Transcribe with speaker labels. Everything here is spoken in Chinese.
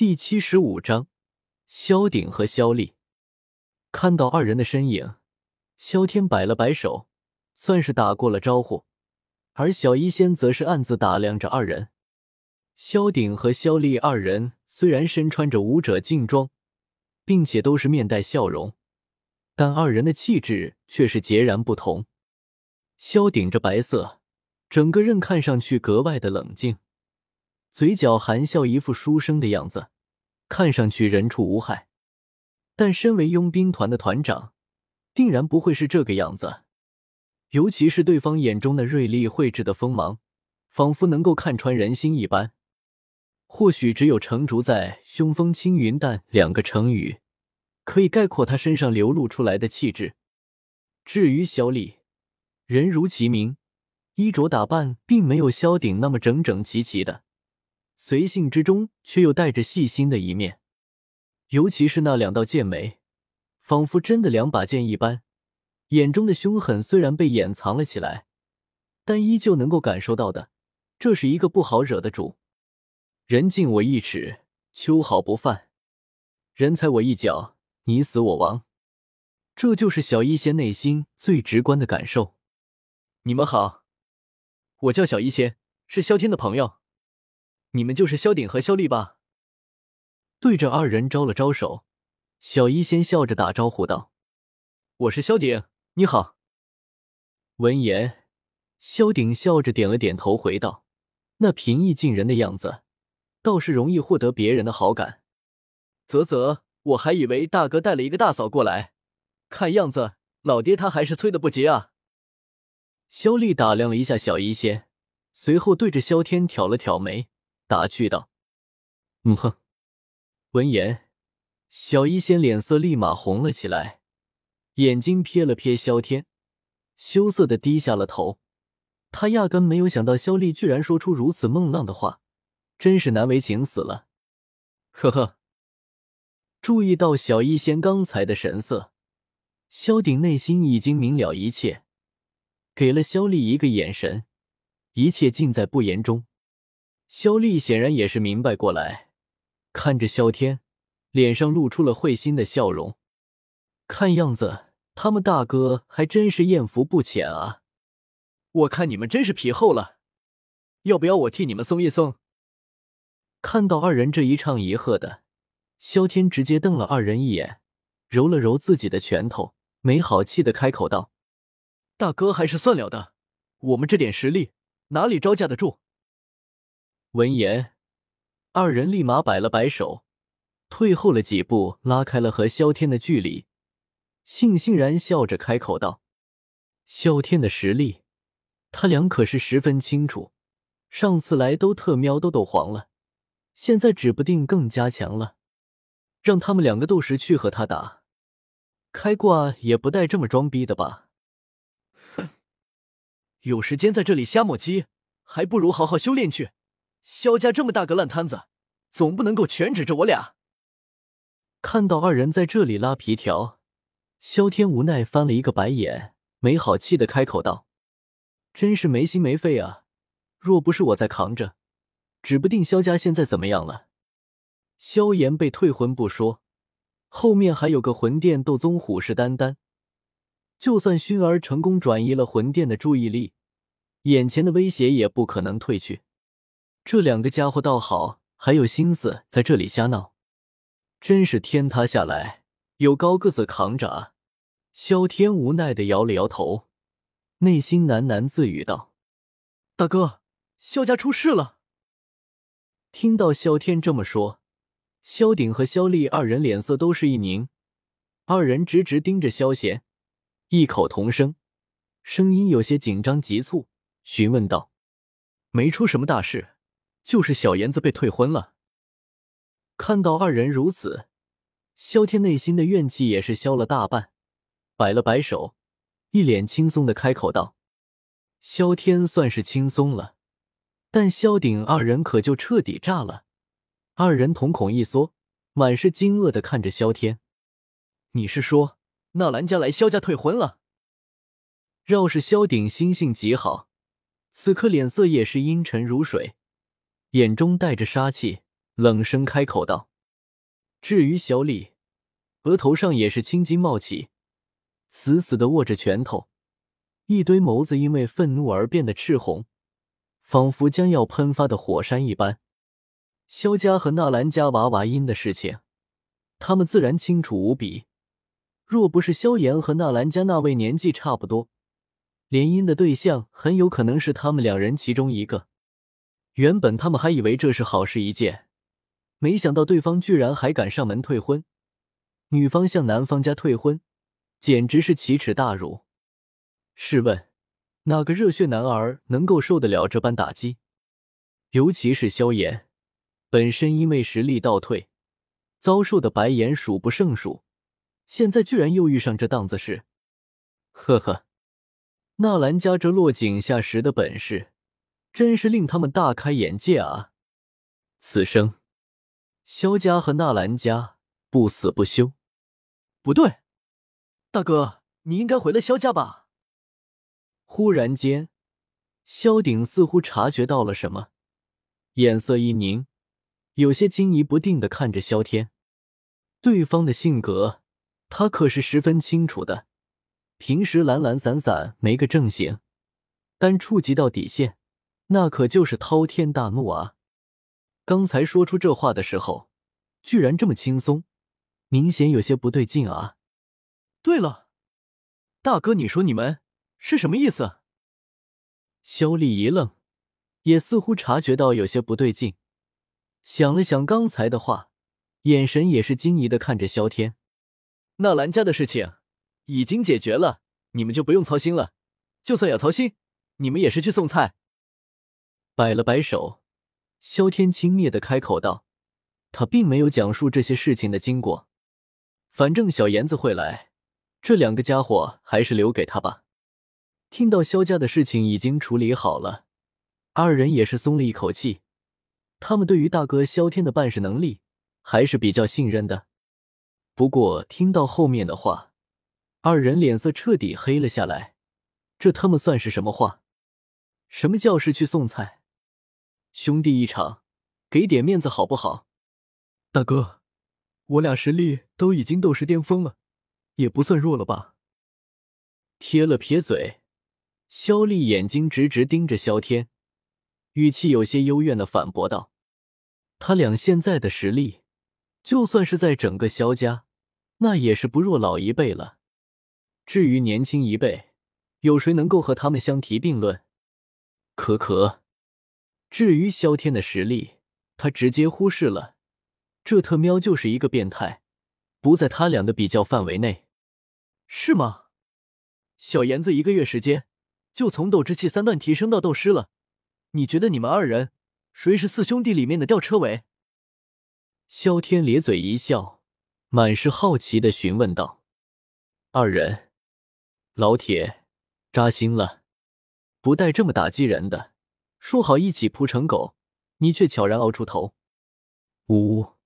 Speaker 1: 第七十五章，萧鼎和萧丽看到二人的身影，萧天摆了摆手，算是打过了招呼。而小医仙则是暗自打量着二人。萧鼎和萧丽二人虽然身穿着武者劲装，并且都是面带笑容，但二人的气质却是截然不同。萧鼎这白色，整个人看上去格外的冷静。嘴角含笑，一副书生的样子，看上去人畜无害。但身为佣兵团的团长，定然不会是这个样子。尤其是对方眼中的锐利绘制的锋芒，仿佛能够看穿人心一般。或许只有“成竹在胸风轻云淡”两个成语，可以概括他身上流露出来的气质。至于萧丽，人如其名，衣着打扮并没有萧鼎那么整整齐齐的。随性之中，却又带着细心的一面，尤其是那两道剑眉，仿佛真的两把剑一般。眼中的凶狠虽然被掩藏了起来，但依旧能够感受到的，这是一个不好惹的主。人敬我一尺，秋毫不犯；人踩我一脚，你死我亡。这就是小医仙内心最直观的感受。你们好，我叫小医仙，是萧天的朋友。你们就是萧鼎和萧丽吧？对着二人招了招手，小医仙笑着打招呼道：“我是萧鼎，你好。”闻言，萧鼎笑着点了点头，回道：“那平易近人的样子，倒是容易获得别人的好感。”啧啧，我还以为大哥带了一个大嫂过来，看样子老爹他还是催得不急啊。萧丽打量了一下小医仙，随后对着萧天挑了挑眉。打趣道：“嗯哼。”闻言，小医仙脸色立马红了起来，眼睛瞥了瞥萧天，羞涩的低下了头。他压根没有想到萧丽居然说出如此梦浪的话，真是难为情死了。呵呵。注意到小医仙刚才的神色，萧鼎内心已经明了一切，给了萧丽一个眼神，一切尽在不言中。萧丽显然也是明白过来，看着萧天，脸上露出了会心的笑容。看样子他们大哥还真是艳福不浅啊！我看你们真是皮厚了，要不要我替你们松一松？看到二人这一唱一和的，萧天直接瞪了二人一眼，揉了揉自己的拳头，没好气的开口道：“大哥还是算了的，我们这点实力哪里招架得住？”闻言，二人立马摆了摆手，退后了几步，拉开了和萧天的距离，悻悻然笑着开口道：“萧天的实力，他俩可是十分清楚。上次来都特喵都斗黄了，现在指不定更加强了。让他们两个斗时去和他打，开挂也不带这么装逼的吧？哼，有时间在这里瞎磨叽，还不如好好修炼去。”萧家这么大个烂摊子，总不能够全指着我俩。看到二人在这里拉皮条，萧天无奈翻了一个白眼，没好气的开口道：“真是没心没肺啊！若不是我在扛着，指不定萧家现在怎么样了。”萧炎被退魂不说，后面还有个魂殿斗宗虎视眈眈，就算薰儿成功转移了魂殿的注意力，眼前的威胁也不可能退去。这两个家伙倒好，还有心思在这里瞎闹，真是天塌下来有高个子扛着啊！萧天无奈的摇了摇头，内心喃喃自语道：“大哥，萧家出事了。”听到萧天这么说，萧鼎和萧丽二人脸色都是一凝，二人直直盯着萧贤，异口同声，声音有些紧张急促，询问道：“没出什么大事？”就是小妍子被退婚了。看到二人如此，萧天内心的怨气也是消了大半，摆了摆手，一脸轻松的开口道：“萧天算是轻松了，但萧鼎二人可就彻底炸了。”二人瞳孔一缩，满是惊愕的看着萧天：“你是说纳兰家来萧家退婚了？”饶是萧鼎心性极好，此刻脸色也是阴沉如水。眼中带着杀气，冷声开口道：“至于小李，额头上也是青筋冒起，死死的握着拳头，一堆眸子因为愤怒而变得赤红，仿佛将要喷发的火山一般。萧家和纳兰家娃娃音的事情，他们自然清楚无比。若不是萧炎和纳兰家那位年纪差不多，联姻的对象很有可能是他们两人其中一个。原本他们还以为这是好事一件，没想到对方居然还敢上门退婚，女方向男方家退婚，简直是奇耻大辱。试问，哪个热血男儿能够受得了这般打击？尤其是萧炎，本身因为实力倒退，遭受的白眼数不胜数。现在居然又遇上这档子事，呵呵，纳兰家这落井下石的本事，真是令他们大开眼界啊！此生，萧家和纳兰家不死不休。不对，大哥，你应该回了萧家吧？忽然间，萧鼎似乎察觉到了什么，眼色一凝，有些惊疑不定的看着萧天，对方的性格。他可是十分清楚的，平时懒懒散散没个正形，但触及到底线，那可就是滔天大怒啊！刚才说出这话的时候，居然这么轻松，明显有些不对劲啊！对了，大哥，你说你们是什么意思？萧丽一愣，也似乎察觉到有些不对劲，想了想刚才的话，眼神也是惊疑的看着萧天。纳兰家的事情已经解决了，你们就不用操心了。就算要操心，你们也是去送菜。摆了摆手，萧天轻蔑的开口道：“他并没有讲述这些事情的经过，反正小妍子会来，这两个家伙还是留给他吧。”听到萧家的事情已经处理好了，二人也是松了一口气。他们对于大哥萧天的办事能力还是比较信任的。不过听到后面的话，二人脸色彻底黑了下来。这他妈算是什么话？什么叫是去送菜？兄弟一场，给点面子好不好？大哥，我俩实力都已经斗士巅峰了，也不算弱了吧？撇了撇嘴，萧丽眼睛直直盯着萧天，语气有些幽怨的反驳道：“他俩现在的实力，就算是在整个萧家。”那也是不弱老一辈了。至于年轻一辈，有谁能够和他们相提并论？可可。至于萧天的实力，他直接忽视了。这特喵就是一个变态，不在他俩的比较范围内，是吗？小妍子一个月时间就从斗之气三段提升到斗师了，你觉得你们二人谁是四兄弟里面的吊车尾？萧天咧嘴一笑。满是好奇的询问道：“二人，老铁，扎心了，不带这么打击人的。说好一起扑成狗，你却悄然熬出头。”呜呜。